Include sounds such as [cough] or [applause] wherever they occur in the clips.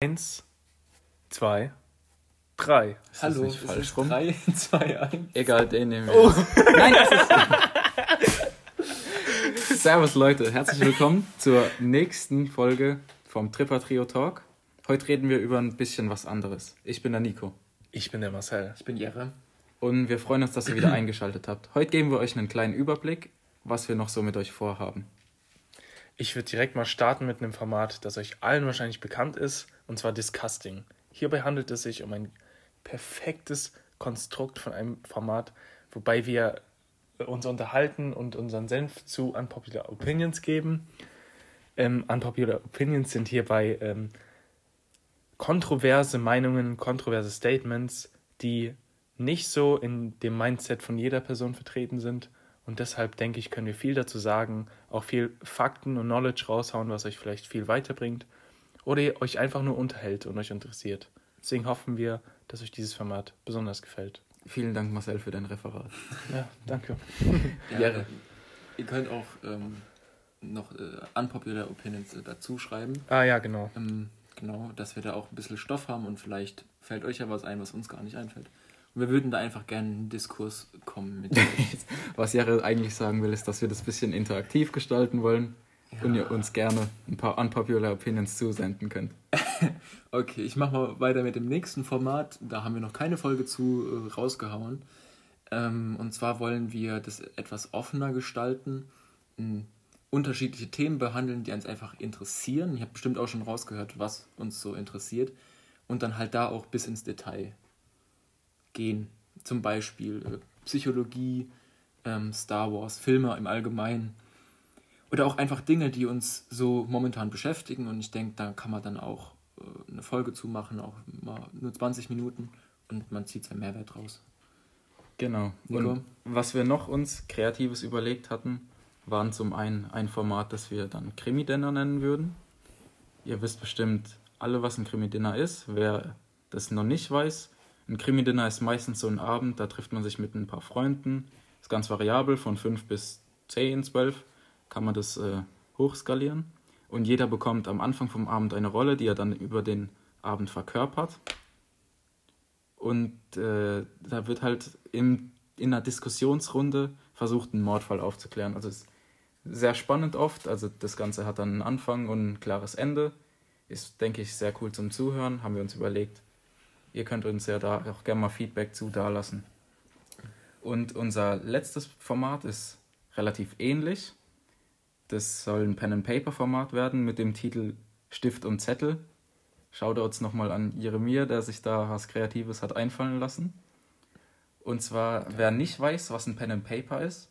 Eins, zwei, drei. Ist Hallo, das nicht es falsch ist rum? 3, 2, 1. Egal, den nehmen wir. Oh. [laughs] Nein, das ist. [laughs] Servus Leute, herzlich willkommen zur nächsten Folge vom Tripper Trio Talk. Heute reden wir über ein bisschen was anderes. Ich bin der Nico Ich bin der Marcel. Ich bin Jere. und wir freuen uns, dass ihr wieder [clears throat] eingeschaltet habt. Heute geben wir euch einen kleinen Überblick, was wir noch so mit euch vorhaben. Ich würde direkt mal starten mit einem Format, das euch allen wahrscheinlich bekannt ist, und zwar Disgusting. Hierbei handelt es sich um ein perfektes Konstrukt von einem Format, wobei wir uns unterhalten und unseren Senf zu Unpopular Opinions geben. Ähm, Unpopular Opinions sind hierbei ähm, kontroverse Meinungen, kontroverse Statements, die nicht so in dem Mindset von jeder Person vertreten sind. Und deshalb denke ich, können wir viel dazu sagen, auch viel Fakten und Knowledge raushauen, was euch vielleicht viel weiterbringt oder ihr euch einfach nur unterhält und euch interessiert. Deswegen hoffen wir, dass euch dieses Format besonders gefällt. Vielen Dank, Marcel, für dein Referat. Ja, danke. [laughs] Ja, Jere. Ihr könnt auch ähm, noch äh, unpopular Opinions äh, dazu schreiben. Ah ja, genau. Ähm, genau, dass wir da auch ein bisschen Stoff haben und vielleicht fällt euch ja was ein, was uns gar nicht einfällt. Und wir würden da einfach gerne in einen Diskurs kommen mit [laughs] euch. Was Jere eigentlich sagen will, ist, dass wir das bisschen interaktiv gestalten wollen und ihr uns gerne ein paar unpopular Opinions zusenden könnt. [laughs] Okay, ich mache mal weiter mit dem nächsten Format. Da haben wir noch keine Folge zu äh, rausgehauen. Ähm, und zwar wollen wir das etwas offener gestalten, m, unterschiedliche Themen behandeln, die uns einfach interessieren. Ich habe bestimmt auch schon rausgehört, was uns so interessiert. Und dann halt da auch bis ins Detail gehen. Zum Beispiel äh, Psychologie, ähm, Star Wars, Filme im Allgemeinen. Oder auch einfach Dinge, die uns so momentan beschäftigen. Und ich denke, da kann man dann auch äh, eine Folge zu machen, auch mal nur 20 Minuten. Und man zieht seinen Mehrwert raus. Genau. Nico? Und was wir noch uns Kreatives überlegt hatten, waren zum einen ein Format, das wir dann Krimi-Dinner nennen würden. Ihr wisst bestimmt alle, was ein Krimi-Dinner ist. Wer das noch nicht weiß, ein Krimi-Dinner ist meistens so ein Abend, da trifft man sich mit ein paar Freunden. Ist ganz variabel, von 5 bis 10, 12 kann man das äh, hochskalieren. Und jeder bekommt am Anfang vom Abend eine Rolle, die er dann über den Abend verkörpert. Und äh, da wird halt im, in einer Diskussionsrunde versucht, einen Mordfall aufzuklären. Also es ist sehr spannend oft. Also das Ganze hat dann einen Anfang und ein klares Ende. Ist, denke ich, sehr cool zum Zuhören. Haben wir uns überlegt. Ihr könnt uns ja da auch gerne mal Feedback zu dalassen. Und unser letztes Format ist relativ ähnlich. Das soll ein Pen-and-Paper-Format werden mit dem Titel Stift und Zettel. Shoutouts nochmal an Jeremia, der sich da was Kreatives hat einfallen lassen. Und zwar, wer nicht weiß, was ein Pen and Paper ist,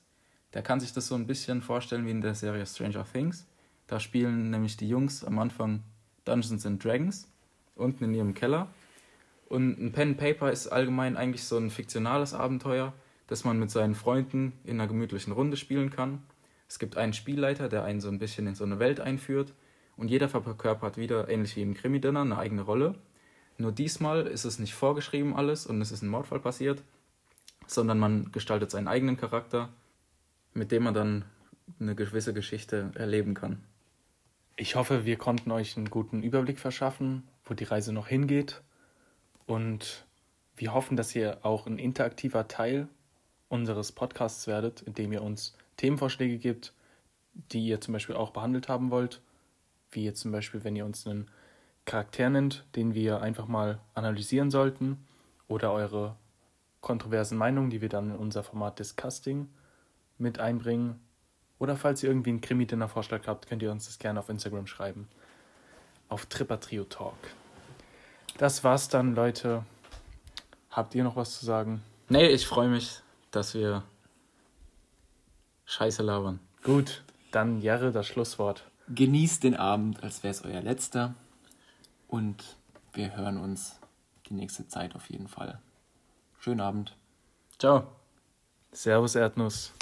der kann sich das so ein bisschen vorstellen wie in der Serie Stranger Things. Da spielen nämlich die Jungs am Anfang Dungeons and Dragons unten in ihrem Keller. Und ein Pen and Paper ist allgemein eigentlich so ein fiktionales Abenteuer, das man mit seinen Freunden in einer gemütlichen Runde spielen kann. Es gibt einen Spielleiter, der einen so ein bisschen in so eine Welt einführt und jeder verkörpert wieder, ähnlich wie im Krimi-Dinner, eine eigene Rolle. Nur diesmal ist es nicht vorgeschrieben alles und es ist ein Mordfall passiert, sondern man gestaltet seinen eigenen Charakter, mit dem man dann eine gewisse Geschichte erleben kann. Ich hoffe, wir konnten euch einen guten Überblick verschaffen, wo die Reise noch hingeht. Und wir hoffen, dass ihr auch ein interaktiver Teil unseres Podcasts werdet, indem ihr uns Themenvorschläge gibt, die ihr zum Beispiel auch behandelt haben wollt. Wie jetzt zum Beispiel, wenn ihr uns einen Charakter nennt, den wir einfach mal analysieren sollten. Oder eure kontroversen Meinungen, die wir dann in unser Format Disgusting mit einbringen. Oder falls ihr irgendwie einen Krimi-Dinner-Vorschlag habt, könnt ihr uns das gerne auf Instagram schreiben. Auf Tripper Trio Talk. Das war's dann, Leute. Habt ihr noch was zu sagen? Nee, ich freue mich, dass wir Scheiße labern. Gut, dann Jere das Schlusswort. Genießt den Abend, als wäre es euer letzter. Und wir hören uns die nächste Zeit auf jeden Fall. Schönen Abend. Ciao. Servus Erdnuss.